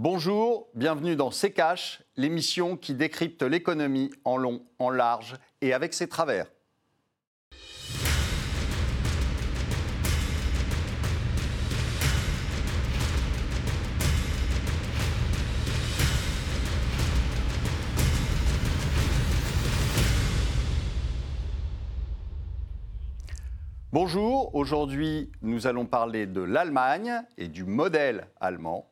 Bonjour, bienvenue dans C'est Cash, l'émission qui décrypte l'économie en long, en large et avec ses travers. Bonjour, aujourd'hui nous allons parler de l'Allemagne et du modèle allemand.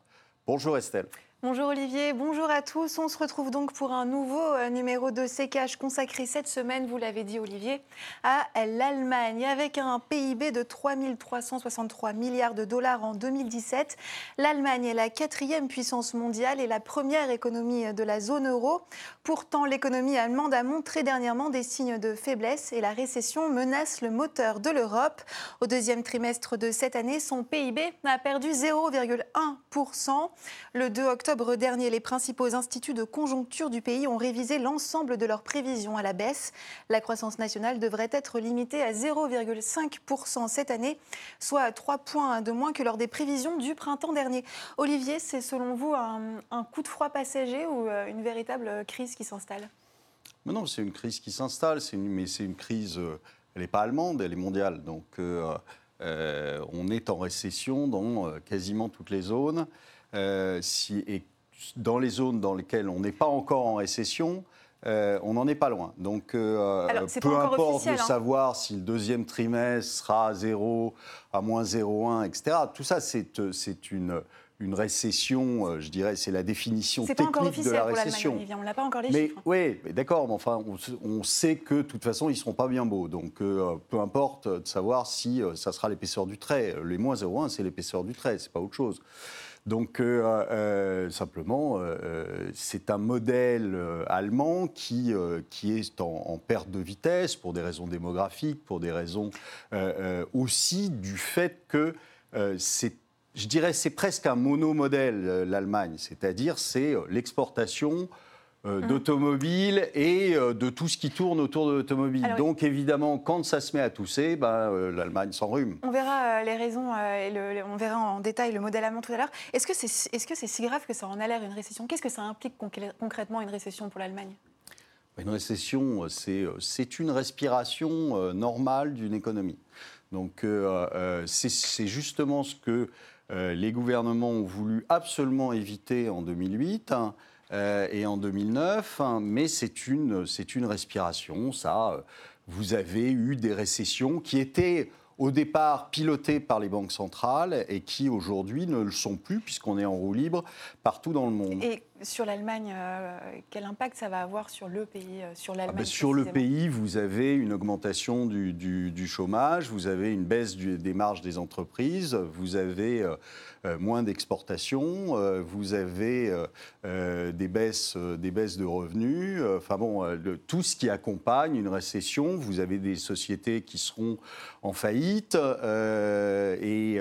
Bonjour Estelle. Bonjour Olivier, bonjour à tous. On se retrouve donc pour un nouveau euh, numéro de CKH consacré cette semaine, vous l'avez dit Olivier, à l'Allemagne. Avec un PIB de 3 363 milliards de dollars en 2017, l'Allemagne est la quatrième puissance mondiale et la première économie de la zone euro. Pourtant, l'économie allemande a montré dernièrement des signes de faiblesse et la récession menace le moteur de l'Europe. Au deuxième trimestre de cette année, son PIB a perdu 0,1%. Le 2 octobre, octobre dernier, les principaux instituts de conjoncture du pays ont révisé l'ensemble de leurs prévisions à la baisse. La croissance nationale devrait être limitée à 0,5% cette année, soit 3 points de moins que lors des prévisions du printemps dernier. Olivier, c'est selon vous un, coup de froid passager ou euh, une véritable crise qui s'installe? Non, c'est une crise qui s'installe, mais c'est une crise, euh, elle n'est pas allemande, elle est mondiale. Donc euh, on est en récession dans quasiment toutes les zones. Euh, si, et dans les zones dans lesquelles on n'est pas encore en récession, euh, on n'en est pas loin. Donc, euh, peu importe de hein. savoir si le deuxième trimestre sera à 0, à moins 0,1, etc. Tout ça, c'est une, une récession, je dirais, c'est la définition technique de la récession. on n'a pas encore les mais, chiffres. Oui, d'accord, mais enfin, on, sait que de toute façon, ils ne seront pas bien beaux. Donc, peu importe de savoir si ça sera l'épaisseur du trait. Les moins 0,1, c'est l'épaisseur du trait, c'est pas autre chose. Donc euh, euh, simplement, euh, c'est un modèle allemand qui, qui est en, perte de vitesse pour des raisons démographiques, pour des raisons aussi du fait que c'est je dirais, c'est presque un monomodèle, l'Allemagne, c'est-à-dire c'est l'exportation euh, mmh. d'automobile et euh, de tout ce qui tourne autour de l'automobile. Donc évidemment, quand ça se met à tousser, bah, euh, l'Allemagne s'enrhume. On verra les raisons et on verra en détail le modèle allemand tout à l'heure. Est-ce que c'est est -ce c'est si grave que ça en a l'air une récession? Qu'est-ce que ça implique concrètement une récession pour l'Allemagne? Une récession, c'est une respiration normale d'une économie. Donc c'est justement ce que les gouvernements ont voulu absolument éviter en 2008. Euh, et en 2009, hein, mais c'est une, une respiration. Ça, euh, vous avez eu des récessions qui étaient au départ pilotées par les banques centrales et qui aujourd'hui ne le sont plus puisqu'on est en roue libre partout dans le monde. Sur l'Allemagne, euh, quel impact ça va avoir sur le pays, sur ah ben, Sur le pays, vous avez une augmentation du, du, chômage, vous avez une baisse des marges des entreprises, vous avez euh, moins d'exportations, euh, vous avez euh, des, baisses, des baisses de revenus, enfin bon, tout ce qui accompagne une récession. Vous avez des sociétés qui seront en faillite et,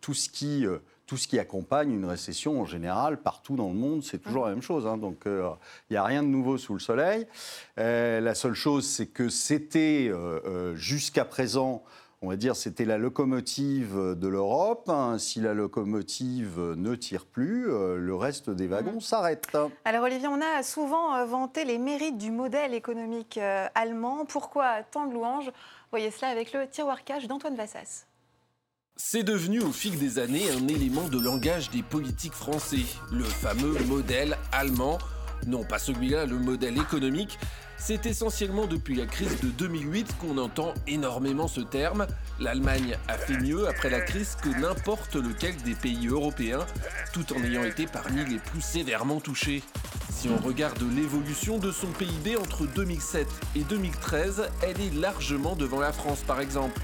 tout ce qui tout ce qui accompagne une récession en général, partout dans le monde, c'est toujours la même chose. Hein. Donc il n'y a rien de nouveau sous le soleil. la seule chose, c'est que c'était jusqu'à présent on va dire, c'était la locomotive de l'Europe. Hein. Si la locomotive ne tire plus, euh, le reste des wagons mmh. s'arrête. Alors Olivier, on a souvent euh, vanté les mérites du modèle économique euh, allemand. Pourquoi tant de louanges? Voyez cela avec le tiroir cash d'Antoine Vassas. C'est devenu au fil des années un élément de langage des politiques français, le fameux modèle allemand. Non pas celui-là, le modèle économique, c'est essentiellement depuis la crise de 2008 qu'on entend énormément ce terme. L'Allemagne a fait mieux après la crise que n'importe lequel des pays européens, tout en ayant été parmi les plus sévèrement touchés. Si on regarde l'évolution de son PIB entre 2007 et 2013, elle est largement devant la France par exemple.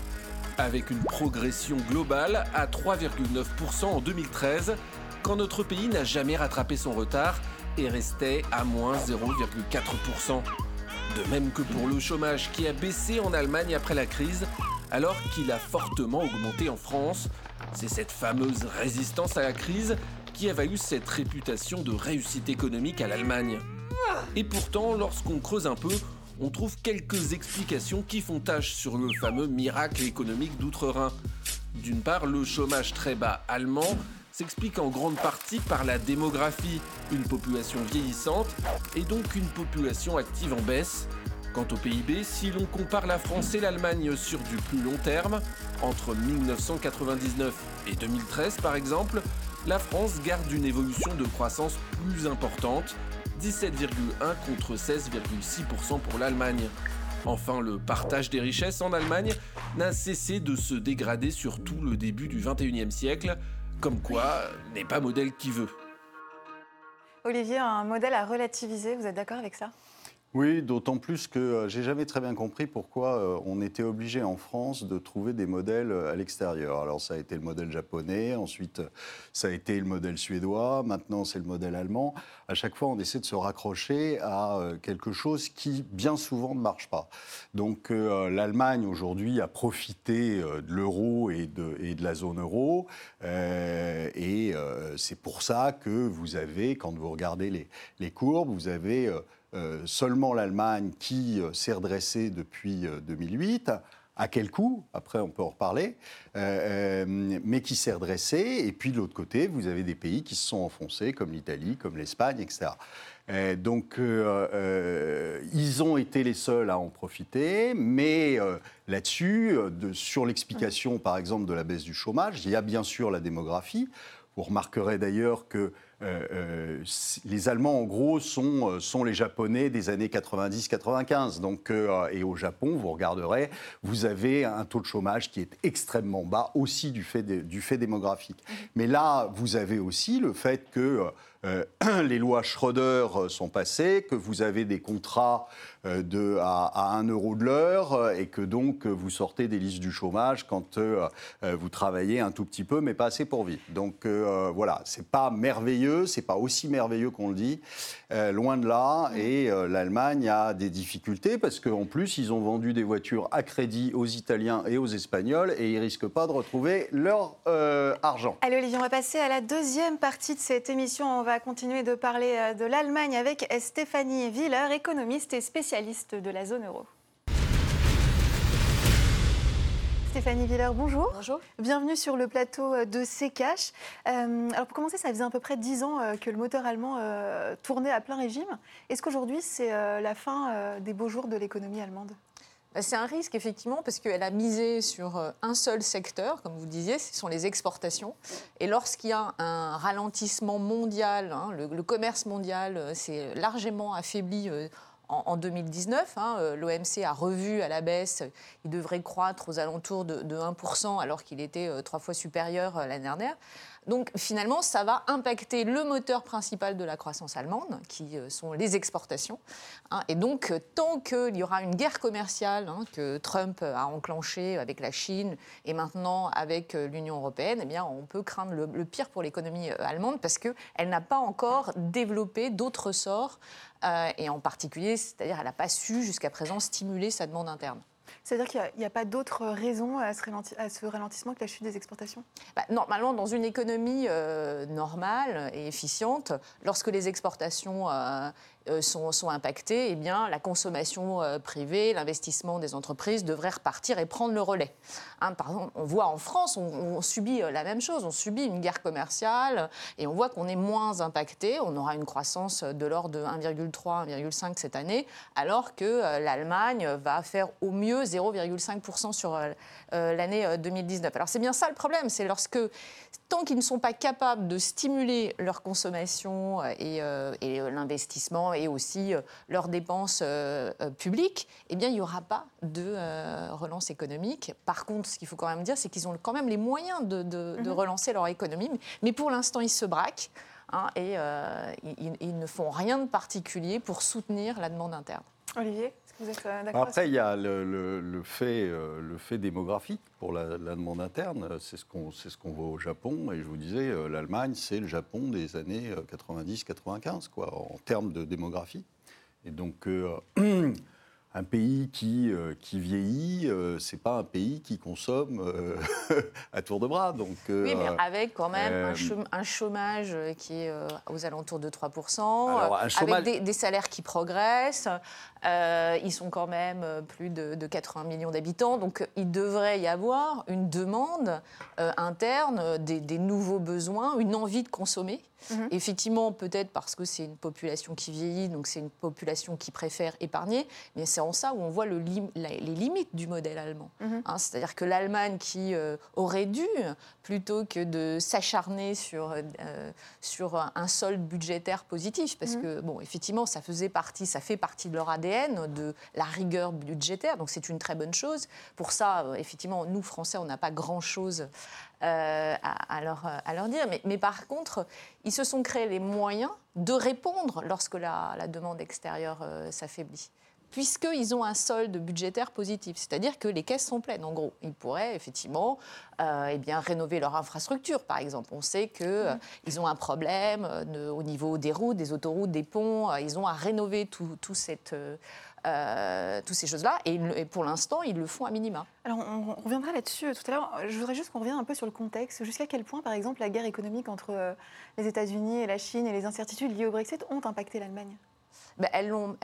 Avec une progression globale à 3,9% en 2013, quand notre pays n'a jamais rattrapé son retard et restait à moins 0,4%. De même que pour le chômage qui a baissé en Allemagne après la crise, alors qu'il a fortement augmenté en France. C'est cette fameuse résistance à la crise qui a valu cette réputation de réussite économique à l'Allemagne. Et pourtant, lorsqu'on creuse un peu, on trouve quelques explications qui font tâche sur le fameux miracle économique d'outre-Rhin. D'une part, le chômage très bas allemand s'explique en grande partie par la démographie, une population vieillissante et donc une population active en baisse. Quant au PIB, si l'on compare la France et l'Allemagne sur du plus long terme, entre 1999 et 2013 par exemple, la France garde une évolution de croissance plus importante, 17,1 contre 16,6% pour l'Allemagne. Enfin, le partage des richesses en Allemagne n'a cessé de se dégrader sur tout le début du XXIe siècle, comme quoi n'est pas modèle qui veut. Olivier, un modèle à relativiser, vous êtes d'accord avec ça? Oui, d'autant plus que euh, j'ai jamais très bien compris pourquoi euh, on était obligé en France de trouver des modèles euh, à l'extérieur. Alors ça a été le modèle japonais, ensuite ça a été le modèle suédois, maintenant c'est le modèle allemand. À chaque fois, on essaie de se raccrocher à quelque chose qui bien souvent ne marche pas. Donc l'Allemagne aujourd'hui a profité de l'euro et de, la zone euro, et c'est pour ça que vous avez, quand vous regardez les, courbes, vous avez seulement l'Allemagne qui euh, s'est redressée depuis 2008. Euh, à quel coût Après, on peut en reparler. mais qui s'est redressée. Et puis, de l'autre côté, vous avez des pays qui se sont enfoncés, comme l'Italie, comme l'Espagne, etc. donc, ils ont été les seuls à en profiter. Mais là-dessus, sur l'explication, par exemple, de la baisse du chômage, il y a bien sûr la démographie. Vous remarquerez d'ailleurs que euh, euh, les Allemands, en gros, sont, euh, sont les Japonais des années 90-95. Donc, et au Japon, vous regarderez, vous avez un taux de chômage qui est extrêmement bas, aussi du fait, du fait démographique. Mais là, vous avez aussi le fait que les lois Schroeder sont passées, que vous avez des contrats de, à, 1 euro de l'heure euh, et que donc euh, vous sortez des listes du chômage quand vous travaillez un tout petit peu, mais pas assez pour vivre. Donc voilà, c'est pas merveilleux, c'est pas aussi merveilleux qu'on le dit, loin de là. Et l'Allemagne a des difficultés parce qu'en plus, ils ont vendu des voitures à crédit aux Italiens et aux Espagnols et ils risquent pas de retrouver leur argent. Allez Olivier, on va passer à la deuxième partie de cette émission. On va continuer de parler de l'Allemagne avec Stéphanie Wieler, économiste et spécialiste de la zone euro. Stéphanie Villers, bonjour. Bonjour. Bienvenue sur le plateau de CKH. Euh, alors pour commencer, ça faisait à peu près 10 ans euh, que le moteur allemand euh, tournait à plein régime. Est-ce qu'aujourd'hui, c'est la fin des beaux jours de l'économie allemande? Bah, c'est un risque, effectivement, parce qu'elle a misé sur un seul secteur, comme vous disiez, ce sont les exportations. Et lorsqu'il y a un ralentissement mondial, hein, le, commerce mondial s'est largement affaibli en, 2019. Hein, euh, L'OMC a revu à la baisse, il devrait croître aux alentours de, 1%, alors qu'il était euh, trois fois supérieur euh, l'année dernière. Donc finalement, ça va impacter le moteur principal de la croissance allemande, qui sont les exportations. Hein. et donc, tant qu'il y aura une guerre commerciale hein, que Trump a enclenchée avec la Chine et maintenant avec l'Union européenne, eh bien, on peut craindre le, le pire pour l'économie allemande parce qu'elle n'a pas encore développé d'autres sorts euh, et en particulier, c'est-à-dire elle n'a pas su jusqu'à présent stimuler sa demande interne. C'est-à-dire qu'il n'y a, pas d'autres raisons à ce, ralentissement que la chute des exportations? Bah, Normalement, dans une économie euh, normale et efficiente, lorsque les exportations euh, sont, sont, impactés, eh bien, la consommation euh, privée, l'investissement des entreprises devrait repartir et prendre le relais. Hein, par exemple, on voit en France, on, subit euh, la même chose, on subit une guerre commerciale et on voit qu'on est moins impacté. On aura une croissance de l'ordre de 1,3, 1,5 cette année, alors que l'Allemagne va faire au mieux 0,5% sur l'année 2019. Alors c'est bien ça le problème, c'est lorsque tant qu'ils ne sont pas capables de stimuler leur consommation et l'investissement et aussi euh, leurs dépenses euh, euh, publiques, eh bien, il n'y aura pas de relance économique. Par contre, ce qu'il faut quand même dire, c'est qu'ils ont quand même les moyens de, mhm. relancer leur économie. Mais pour l'instant, ils se braquent hein, et ils, ne font rien de particulier pour soutenir la demande interne. Olivier? Vous êtes Après, il y a le, fait, le fait démographique pour la, demande interne. C'est ce qu'on ce qu'on voit au Japon. Et je vous disais, l'Allemagne, c'est le Japon des années 90-95, quoi, en termes de démographie. Et donc, un pays qui, euh, qui vieillit, euh, c'est pas un pays qui consomme euh, à tour de bras. Donc, oui, mais avec quand même un, chômage qui est aux alentours de 3%, avec des, salaires qui progressent. Ils sont quand même plus de, 80 millions d'habitants, donc il devrait y avoir une demande interne, des, des nouveaux besoins, une envie de consommer. Mhm. Effectivement, peut-être parce que c'est une population qui vieillit, donc c'est une population qui préfère épargner, mais c'est en ça où on voit le les limites du modèle allemand. Mhm. Hein, c'est-à-dire que l'Allemagne qui euh, aurait dû, plutôt que de s'acharner sur, euh, sur un solde budgétaire positif, parce mhm. que, bon, effectivement, ça faisait partie, ça fait partie de leur ADN, de la rigueur budgétaire, donc c'est une très bonne chose. Pour ça, euh, effectivement, nous, Français, on n'a pas grand-chose euh, à, leur, dire. Mais, par contre, ils se sont créés les moyens de répondre lorsque la, demande extérieure euh, s'affaiblit puisqu'ils ont un solde budgétaire positif. C'est-à-dire que les caisses sont pleines, en gros. Ils pourraient effectivement euh, eh bien, rénover leur infrastructure, par exemple. On sait qu'ils ils ont un problème au niveau des routes, des autoroutes, des ponts. ils ont à rénover tout, tout cette, euh, toutes ces choses-là. Et, pour l'instant, ils le font à minima. Alors, on, reviendra là-dessus euh, tout à l'heure. Je voudrais juste qu'on revienne un peu sur le contexte. Jusqu'à quel point, par exemple, la guerre économique entre euh, les États-Unis et la Chine et les incertitudes liées au Brexit ont impacté l'Allemagne? Ben, elles l'ont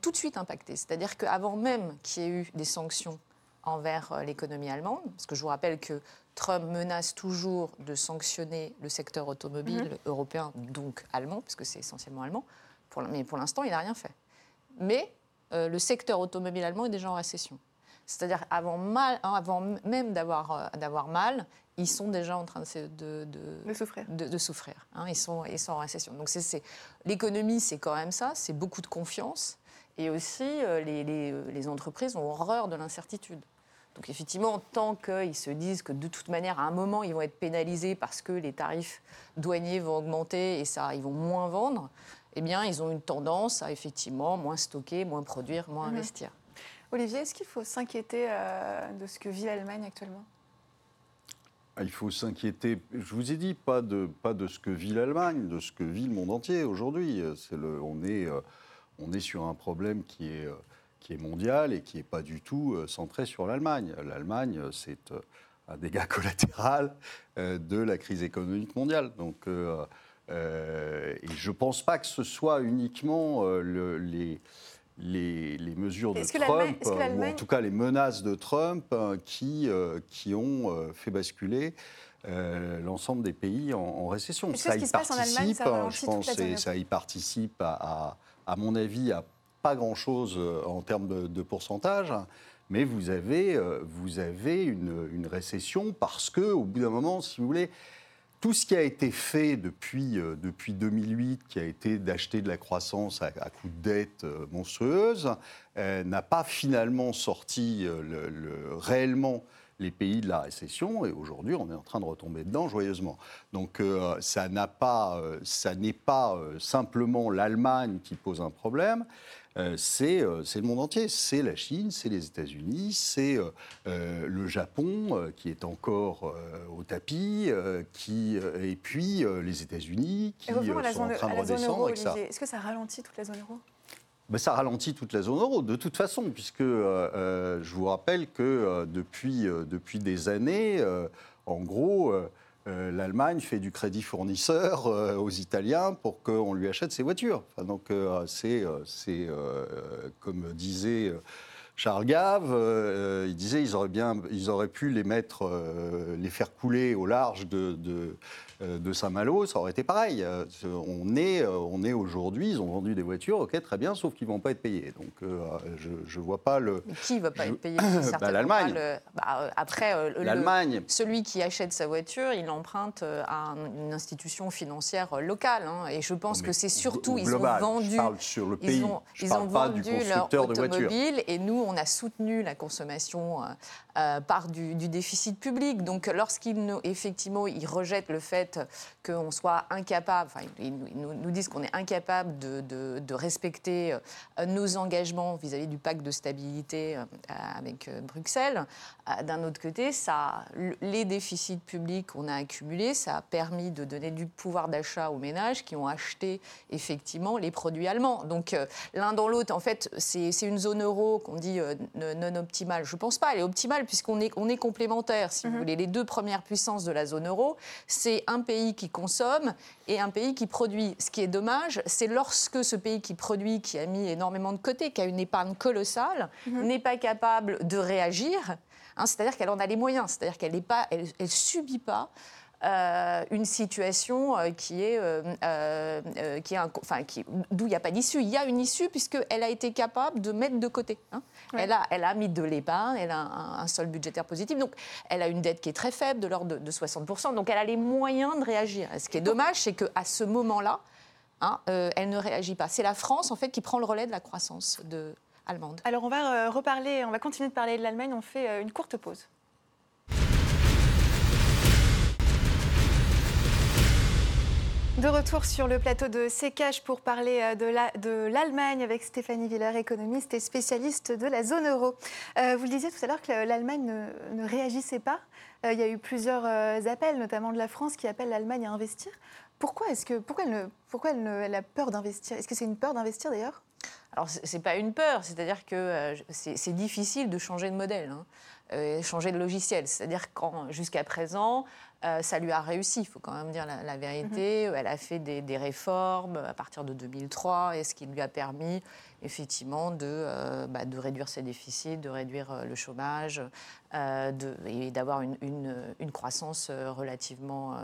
tout de suite impacté. C'est-à-dire qu'avant même qu'il y ait eu des sanctions envers l'économie allemande, parce que je vous rappelle que Trump menace toujours de sanctionner le secteur automobile mhm. européen, donc allemand, parce que c'est essentiellement allemand, pour, mais pour l'instant, il n'a rien fait. Mais euh, le secteur automobile allemand est déjà en récession. C'est-à-dire avant, mal, hein, avant même d'avoir euh, d'avoir mal, ils sont déjà en train de, de, de souffrir. De, souffrir hein. ils, sont, ils sont en récession. Donc l'économie, c'est quand même ça, c'est beaucoup de confiance. Et aussi, euh, les, les, les entreprises ont horreur de l'incertitude. Donc effectivement, tant qu'ils se disent que de toute manière, à un moment, ils vont être pénalisés parce que les tarifs douaniers vont augmenter et ça, ils vont moins vendre, eh bien, ils ont une tendance à effectivement moins stocker, moins produire, moins mhm. investir. Olivier, est-ce qu'il faut s'inquiéter euh, de ce que vit l'Allemagne actuellement? Il faut s'inquiéter, je vous ai dit, pas de, ce que vit l'Allemagne, de ce que vit le monde entier aujourd'hui. on, est, euh, on est sur un problème qui est, euh, mondial et qui n'est pas du tout centré sur l'Allemagne. L'Allemagne, c'est un dégât collatéral de la crise économique mondiale. Donc, euh, et je ne pense pas que ce soit uniquement euh, les, mesures de Trump, ou en tout cas les menaces de Trump, hein, qui, euh, qui ont fait basculer l'ensemble des pays en, récession. Ça y, participe, ça je pense, ça y participe, à, à, mon avis, à pas grand-chose en termes de, de, pourcentage. Mais vous avez, vous avez une, une récession parce que, au bout d'un moment, si vous voulez, tout ce qui a été fait depuis, euh, depuis 2008, qui a été d'acheter de la croissance à, coup de dette euh, monstrueuse, euh, n'a pas finalement sorti le, réellement les pays de la récession. Et aujourd'hui, on est en train de retomber dedans joyeusement. Donc ça n'a pas, ça n'est pas simplement l'Allemagne qui pose un problème. Euh, euh, c'est le monde entier. C'est la Chine, c'est les États-Unis, c'est euh, le Japon qui est encore au tapis, qui, et puis les États-Unis qui sont en train de redescendre. Est-ce que ça ralentit toute la zone euro? Ben, ça ralentit toute la zone euro, de toute façon, puisque je vous rappelle que depuis, depuis des années, en gros, euh, l'Allemagne fait du crédit fournisseur euh, aux Italiens pour qu'on lui achète ses voitures. donc euh, c'est, comme disait Charles Gave, il disait ils auraient bien, ils auraient pu les mettre, les faire couler au large de, euh, de Saint-Malo, ça aurait été pareil. Euh, on est, euh, on est aujourd'hui, ils ont vendu des voitures, ok, très bien, sauf qu'ils ne vont pas être payés. Donc je ne vois pas le. Mais qui ne va pas être payé? Bah, L'Allemagne. Bah, après, l'Allemagne. Celui qui achète sa voiture, il emprunte à une institution financière locale. Hein, et je pense que c'est surtout, ils ont vendu. Je parle sur le pays. Ils ont, ils ont vendu leur automobile et nous, on a soutenu la consommation par du, déficit public. Donc, lorsqu'ils effectivement, ils rejettent le fait qu'on soit incapable, enfin, ils nous, disent qu'on est incapable de, respecter nos engagements vis-à-vis du pacte de stabilité avec Bruxelles. D'un autre côté, les déficits publics qu'on a accumulés, ça a permis de donner du pouvoir d'achat aux ménages qui ont acheté effectivement les produits allemands. Donc euh, l'un dans l'autre, en fait, c'est une zone euro qu'on dit euh, non optimale. Je ne pense pas, elle est optimale puisqu'on est, on est complémentaires, si vous mhm. voulez. Les deux premières puissances de la zone euro, c'est un pays qui consomme et un pays qui produit. Ce qui est dommage, c'est lorsque ce pays qui produit, qui a mis énormément de côté, qui a une épargne colossale, mhm. n'est pas capable de réagir. Hein, c'est-à-dire qu'elle en a les moyens, c'est-à-dire qu'elle ne elle, elle subit pas euh, une situation euh, qui est, euh, qui est enfin, qui, d'où il n'y a pas d'issue. Il y a une issue puisqu'elle a été capable de mettre de côté. Hein. Elle, a, elle a mis de l'épargne, elle a un, sol budgétaire positif, donc elle a une dette qui est très faible, de l'ordre de, 60%, donc elle a les moyens de réagir. Ce qui est dommage, c'est qu'à ce moment-là, hein, elle ne réagit pas. C'est la France, en fait, qui prend le relais de la croissance de, allemande. Alors on va reparler, on va continuer de parler de l'Allemagne, on fait une courte pause. De retour sur le plateau de Sécage pour parler euh, de l'Allemagne avec Stéphanie Villers, économiste et spécialiste de la zone euro. Euh, vous le disiez tout à l'heure que l'Allemagne ne, réagissait pas. Euh, il y a eu plusieurs appels, notamment de la France, qui appellent l'Allemagne à investir. Pourquoi, est-ce que, pourquoi elle, a peur d'investir? Est-ce que c'est une peur d'investir d'ailleurs? Alors, ce n'est pas une peur, c'est-à-dire que c'est difficile de changer de modèle. Hein. changer de logiciel. C'est-à-dire qu'en jusqu'à présent, euh, ça lui a réussi, il faut quand même dire la, vérité. Mhm. Elle a fait des, réformes à partir de 2003, et ce qui lui a permis effectivement de, euh, bah, de réduire ses déficits, de réduire euh, le chômage de, et d'avoir une, une, croissance relativement,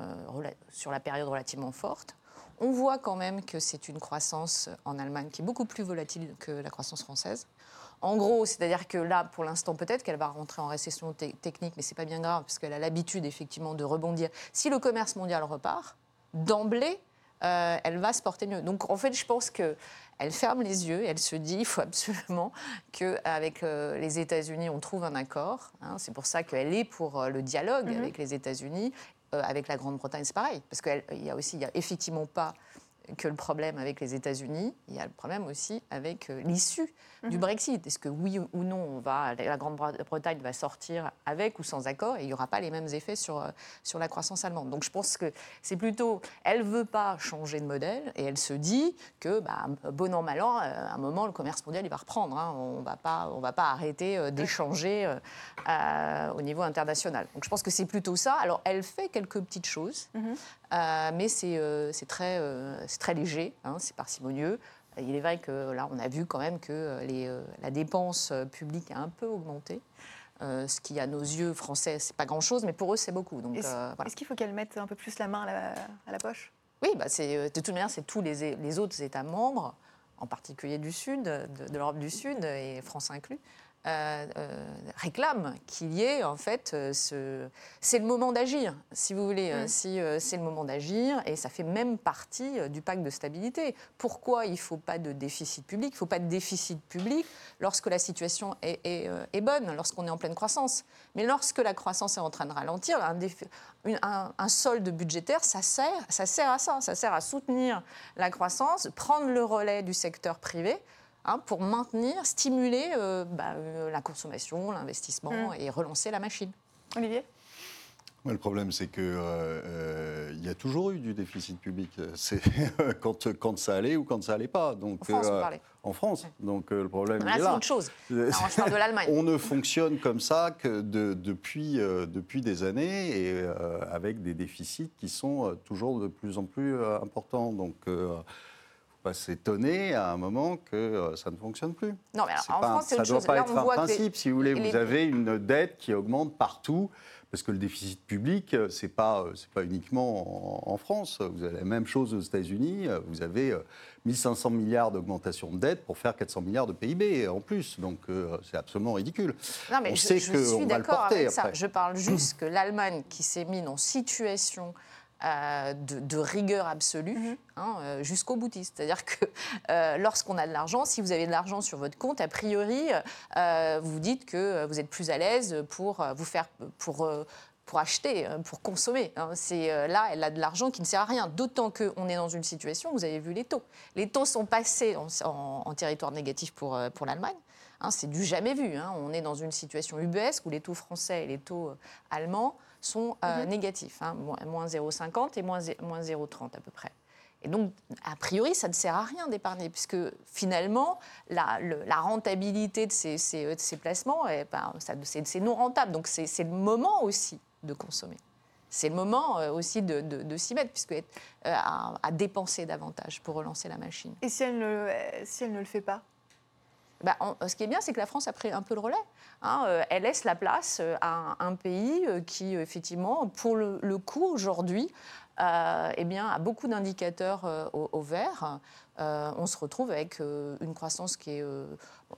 sur la période relativement forte. On voit quand même que c'est une croissance en Allemagne qui est beaucoup plus volatile que la croissance française. En gros, c'est-à-dire que là, pour l'instant, peut-être qu'elle va rentrer en récession technique, mais c'est pas bien grave, parce qu'elle a l'habitude, effectivement, de rebondir. Si le commerce mondial repart, d'emblée, euh, elle va se porter mieux. Donc, en fait, je pense que elle ferme les yeux et elle se dit il faut absolument qu'avec euh, les États-Unis, on trouve un accord. Hein. c'est pour ça qu'elle est pour euh, le dialogue mm-hmm. avec les États-Unis. Avec la Grande-Bretagne, c'est pareil. Parce qu'il y a aussi, il n'y a effectivement pas que le problème avec les États-Unis, il y a le problème aussi avec euh, l'issue du mhm. Brexit. Est-ce que oui ou non, on va, la Grande-Bretagne va sortir avec ou sans accord et il n'y aura pas les mêmes effets sur, euh, sur la croissance allemande? Donc je pense que c'est plutôt, elle ne veut pas changer de modèle et elle se dit que, bah, bon an, mal an, euh, à un moment, le commerce mondial, il va reprendre. Hein. On ne va pas arrêter d'échanger au niveau international. Donc je pense que c'est plutôt ça. Alors elle fait quelques petites choses, mhm. Mais c'est très très léger, hein, c'est parcimonieux. Il est vrai que là, on a vu quand même que les, euh, la dépense publique a un peu augmenté. Euh, ce qui, à nos yeux français, c'est pas grand-chose, mais pour eux, c'est beaucoup. Donc, euh, Est-ce qu'il faut qu'elle mette un peu plus la main à la, poche? Oui, bah de toute manière, c'est tous les, les, autres États membres, en particulier du Sud, de, de l'Europe du Sud, et France inclus, euh, euh, réclame qu'il y ait en fait euh, ce... c'est le moment d'agir si vous voulez. Mm. si c'est le moment d'agir et ça fait même partie du pacte de stabilité. Pourquoi il ne faut pas de déficit public? Il ne faut pas de déficit public lorsque la situation est, est, bonne lorsqu'on est en pleine croissance. Mais lorsque la croissance est en train de ralentir un, un, solde budgétaire ça sert ça sert à ça. Ça sert à soutenir la croissance prendre le relais du secteur privé Hein, pour maintenir, stimuler euh, bah, euh, la consommation, l'investissement mmh. et relancer la machine. Olivier? Le problème, c'est qu'il euh, y a toujours eu du déficit public. C'est quand, quand ça allait ou quand ça allait pas. Donc, en France, on parlait. En France. Donc le problème est là. C'est autre chose. Alors, je parle de l'Allemagne. on ne fonctionne comme ça que depuis, depuis des années et avec des déficits qui sont toujours de plus en plus importants. Donc pas s'étonner à un moment que euh, ça ne fonctionne plus. Non, mais en France, ça ne doit pas être un principe, si vous voulez. Vous avez une dette qui augmente partout, parce que le déficit public, euh, ce n'est pas, euh, pas uniquement en, France. Vous avez la même chose aux États-Unis. Vous avez 1500 milliards d'augmentation de dette pour faire 400 milliards de PIB en plus. Donc c'est absolument ridicule. Non, mais On je, sait je suis d'accord avec ça. Je parle juste que l'Allemagne qui s'est mise en situation euh, de, rigueur absolue mhm. hein, euh, jusqu'au boutiste. C'est-à-dire que euh, lorsqu'on a de l'argent, si vous avez de l'argent sur votre compte, a priori, vous vous dites que vous êtes plus à l'aise pour vous faire pour pour acheter, pour consommer. Hein. C'est là, elle a de l'argent qui ne sert à rien. D'autant qu'on est dans une situation, vous avez vu les taux. Les taux sont passés en, territoire négatif pour, pour l'Allemagne. Hein, c'est du jamais vu. On est dans une situation UBS où les taux français et les taux allemands sont euh, mhm. négatifs, hein, moins 0,50 et moins 0,30 à peu près. Et donc, a priori, ça ne sert à rien d'épargner, puisque finalement, la, rentabilité de ces, ces, placements, eh ben, c'est non rentable. Donc, c'est le moment aussi de consommer. C'est le moment euh, aussi de, s'y mettre, puisque euh, à, dépenser davantage pour relancer la machine. Et si elle ne, si elle ne le fait pas? Bah, ce qui est bien, c'est que la France a pris un peu le relais. Hein, euh, elle laisse la place euh, à un, pays euh, qui, effectivement, pour le, coup, aujourd'hui, eh bien, a beaucoup d'indicateurs au, vert. on se retrouve avec une croissance qui est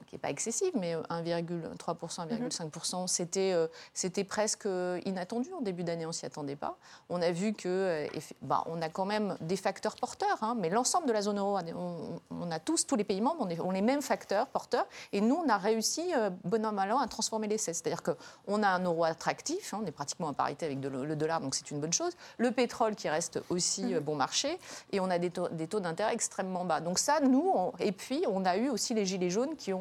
qui n'est pas excessive, mais 1,3%, 1,5%, mhm. c'était, euh, c'était presque inattendu en début d'année, on ne s'y attendait pas. On a vu que, euh, bah, on a quand même des facteurs porteurs, hein, mais l'ensemble de la zone euro, on, a tous, tous les pays membres, on ont les mêmes facteurs porteurs, et nous, on a réussi, euh, bon an, mal an, à transformer l'essai. C'est-à-dire qu'on a un euro attractif, hein, on est pratiquement à parité avec le dollar, donc c'est une bonne chose. Le pétrole qui reste aussi mhm. bon marché, et on a des taux, des taux d'intérêt extrêmement bas. Donc ça, nous, et puis on a eu aussi les gilets jaunes qui ont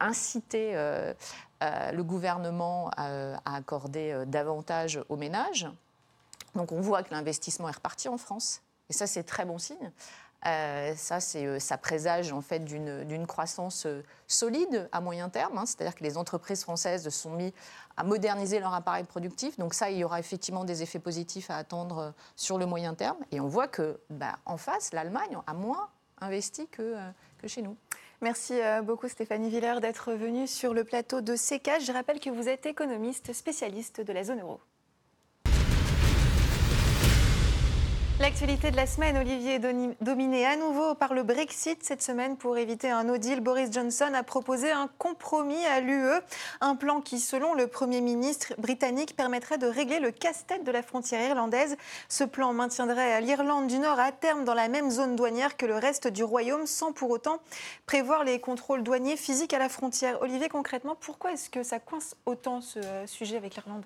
inciter euh, euh, le gouvernement à, accorder euh, davantage aux ménages. Donc on voit que l'investissement est reparti en France. Et ça, c'est très bon signe. ça, ça présage en fait d'une croissance solide à moyen terme. Hein. C'est-à-dire que les entreprises françaises se sont mis à moderniser leur appareil productif. Donc ça, il y aura effectivement des effets positifs à attendre sur le moyen terme. Et on voit que, bah, en face, l'Allemagne a moins investi que chez nous. Merci euh, beaucoup Stéphanie Villers d'être venue sur le plateau de CK. Je rappelle que vous êtes économiste spécialiste de la zone euro. L'actualité de la semaine, Olivier, est dominée à nouveau par le Brexit. Cette semaine, pour éviter un no deal, Boris Johnson a proposé un compromis à l'UE. Un plan qui, selon le Premier ministre britannique, permettrait de régler le casse-tête de la frontière irlandaise. Ce plan maintiendrait l'Irlande du Nord à terme dans la même zone douanière que le reste du Royaume, sans pour autant prévoir les contrôles douaniers physiques à la frontière. Olivier, concrètement, pourquoi est-ce que ça coince autant ce euh, sujet avec l'Irlande?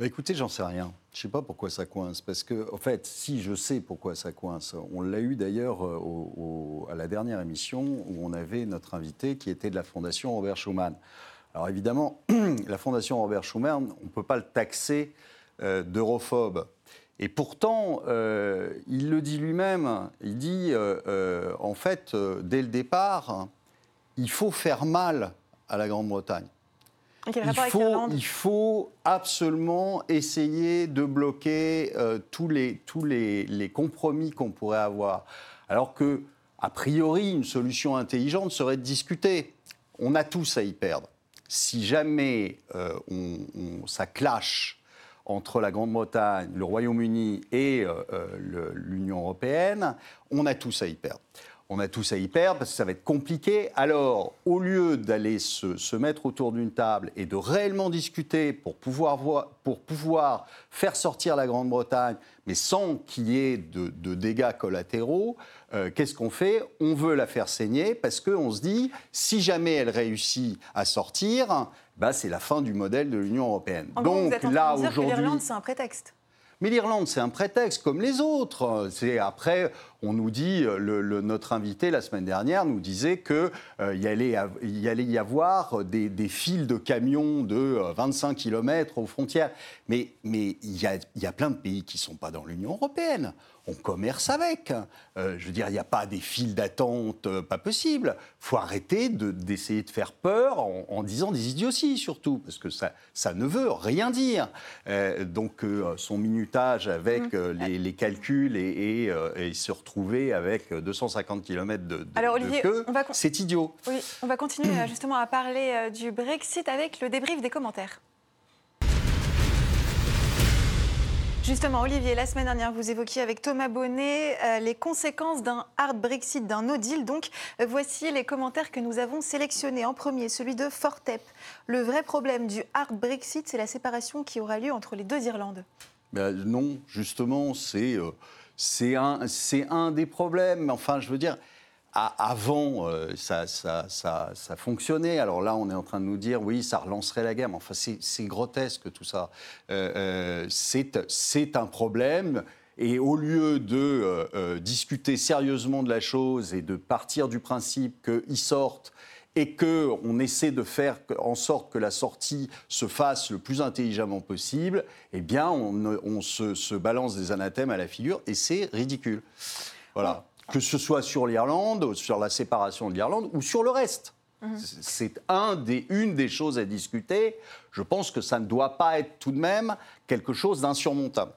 Bah, écoutez, j'en sais rien. Je ne sais pas pourquoi ça coince. Parce que, en fait, si je sais pourquoi ça coince, on l'a eu d'ailleurs euh, à la dernière émission où on avait notre invité qui était de la Fondation Robert Schuman. Alors évidemment, la Fondation Robert Schuman, on ne peut pas le taxer euh, d'europhobe. Et pourtant, euh, il le dit lui-même, il dit, en fait, dès le départ, il faut faire mal à la Grande-Bretagne il, faut, il faut absolument essayer de bloquer euh, tous, les, tous les, les compromis qu'on pourrait avoir. Alors que, a priori, une solution intelligente serait de discuter. On a tous à y perdre. Si jamais euh, on, ça clash entre la Grande-Bretagne, le Royaume-Uni et euh, l'Union européenne, on a tous à y perdre on a tous à y perdre parce que ça va être compliqué. Alors, au lieu d'aller se, mettre autour d'une table et de réellement discuter pour pouvoir, voir, pour pouvoir faire sortir la Grande-Bretagne, mais sans qu'il y ait de, dégâts collatéraux, euh, qu'est-ce qu'on fait? On veut la faire saigner parce qu'on se dit, si jamais elle réussit à sortir, bah, c'est la fin du modèle de l'Union européenne. Donc là, aujourd'hui... c'est un prétexte. Mais l'Irlande, c'est un prétexte comme les autres. C'est après, on nous dit, notre invité la semaine dernière nous disait qu'il euh, y, allait, y avoir des, fils de camions de 25 euh, km aux frontières. Mais il y, a, y a plein de pays qui ne sont pas dans l'Union européenne on commerce avec. Euh, je veux dire, il n'y a pas des files d'attente euh, pas possible. Il faut arrêter d'essayer de, faire peur en, disant des idioties, surtout, parce que ça, ça ne veut rien dire. Euh, donc, son minutage avec mmh. les, calculs et, se retrouver avec 250 km de, Alors, Olivier, queue, c'est idiot. Oui, on va continuer justement à parler du Brexit avec le débrief des commentaires. Justement, Olivier, la semaine dernière, vous évoquiez avec Thomas Bonnet euh, les conséquences d'un hard Brexit, d'un no deal. Donc, euh, voici les commentaires que nous avons sélectionnés. En premier, celui de Fortep. Le vrai problème du hard Brexit, c'est la séparation qui aura lieu entre les deux Irlandes. Ben, non, justement, c'est euh, un, un des problèmes. Enfin, je veux dire, avant, euh, ça, fonctionnait. Alors là, on est en train de nous dire, oui, ça relancerait la guerre. Mais enfin, c'est grotesque tout ça. Euh, euh, c'est un problème. Et au lieu de discuter sérieusement de la chose et de partir du principe qu'ils sortent et qu'on essaie de faire en sorte que la sortie se fasse le plus intelligemment possible, eh bien, on, on se, se balance des anathèmes à la figure et c'est ridicule. Voilà. Que ce soit sur l'Irlande, sur la séparation de l'Irlande ou sur le reste. C'est un des, une des choses à discuter. Je pense que ça ne doit pas être tout de même quelque chose d'insurmontable.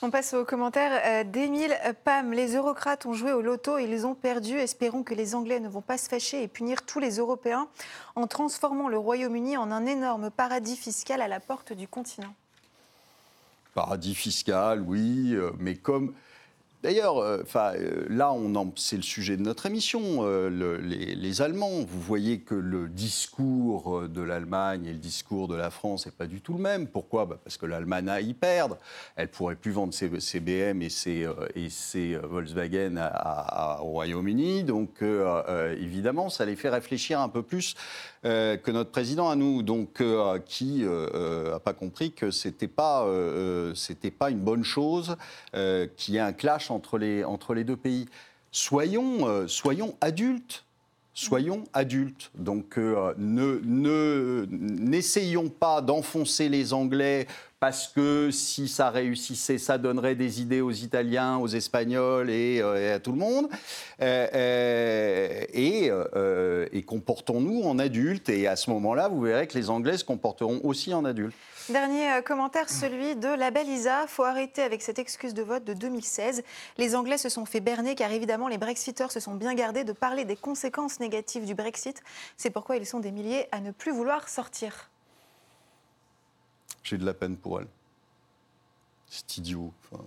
On passe aux commentaires euh, d'Émile Pam. Les eurocrates ont joué au loto et ils ont perdu. Espérons que les Anglais ne vont pas se fâcher et punir tous les Européens en transformant le Royaume-Uni en un énorme paradis fiscal à la porte du continent. Paradis fiscal, oui, euh, mais comme. D'ailleurs, euh, euh, là, c'est le sujet de notre émission. euh, le- les, Allemands, vous voyez que le discours euh, de l'Allemagne et le discours de la France n'est pas du tout le même. Pourquoi? Bah, Parce que l'Allemagne a y perdre. Elle pourrait plus vendre ses, ses BM et ses, Volkswagen au Royaume-Uni. Donc, évidemment, ça les fait réfléchir un peu plus que notre président à nous, donc qui n'a pas compris que pas euh, euh, c'était pas une bonne chose qu'il y ait un clash entre les entre les deux pays. Soyons euh, soyons adultes. Soyons adultes. Donc, euh, ne ne- n'essayons pas d'enfoncer les Anglais parce que si ça réussissait, ça donnerait des idées aux Italiens, aux Espagnols et, euh, à tout le monde. Euh, euh, et comportons-nous en adultes. Et à ce moment-là, vous verrez que les Anglais se comporteront aussi en adultes. Dernier commentaire, celui de la belle Isa. Faut arrêter avec cette excuse de vote de 2016. Les Anglais se sont fait berner car évidemment les Brexiteurs se sont bien gardés de parler des conséquences négatives du Brexit. C'est pourquoi ils sont des milliers à ne plus vouloir sortir. J'ai de la peine pour elle. C'est idiot. Enfin,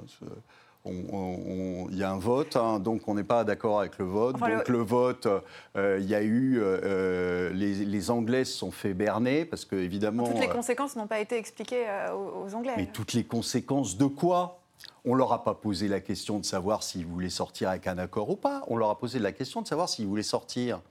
Il y a un vote, hein, donc on n'est pas d'accord avec le vote. Enfin, donc le- le, vote, euh, il y a eu. euh, euh, les, les Anglais se sont fait berner parce que, évidemment. Toutes les euh, conséquences n'ont pas été expliquées euh, aux, aux Anglais. Mais toutes les conséquences de quoi? On leur a pas posé la question de savoir s'ils voulaient sortir avec un accord ou pas. On leur a posé la question de savoir s'ils voulaient sortir.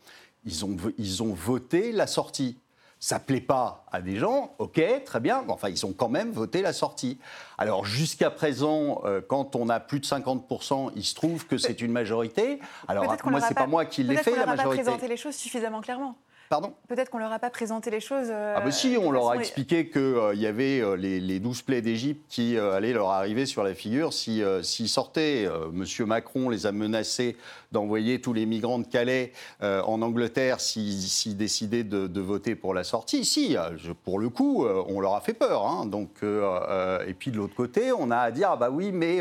Ils ont, ils ont voté la sortie. Ça plaît pas à des gens, ok, très bien. mais Enfin, ils ont quand même voté la sortie. Alors jusqu'à présent, euh, quand on a plus de 50%, il se trouve que c'est une majorité. Alors Peut-être qu'on moi, c'est pas moi qui l'ai peut-être fait qu'on la leur a pas majorité. présenté les choses suffisamment clairement. Pardon. Peut-être qu'on leur a pas présenté les choses. euh, Ah bah si, on leur a expliqué qu'il y avait euh, les, les 12 plaies d'Égypte qui euh, allaient leur arriver sur la figure si, euh, s'ils sortaient. Euh, Monsieur Macron les a menacés d'envoyer tous les migrants de Calais euh, en Angleterre s'ils s'ils décidaient de, de voter pour la sortie. Si, euh, pour le coup, euh, on leur a fait peur. hein. Donc, euh, euh, et puis de l'autre côté, on a à dire, ah bah oui, mais...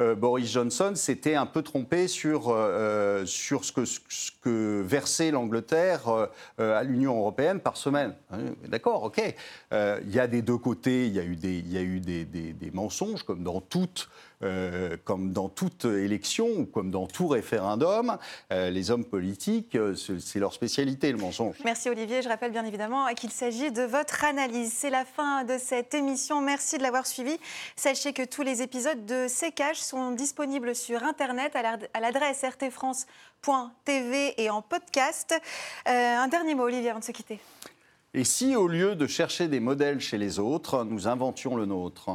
euh, euh, Boris Johnson s'était un peu trompé sur, euh, sur ce, que, versait l'Angleterre euh, euh, à l'Union européenne par semaine. Hein, D'accord, ok. Euh, Il y a des deux côtés, il y a eu des mensonges, comme dans toute, euh, comme dans toute élection ou comme dans tout référendum. Euh, les hommes politiques, euh, c'est leur spécialité, le mensonge. Merci Olivier. Je rappelle bien évidemment qu'il s'agit de votre analyse. C'est la fin de cette émission. Merci de l'avoir suivi. Sachez que tous les épisodes de Sécage sont disponibles sur Internet à l'ad- à l'adresse rtfrance.tv et en podcast. Euh, un dernier mot, Olivier, avant de se quitter. Et si, au lieu de chercher des modèles chez les autres, nous inventions le nôtre?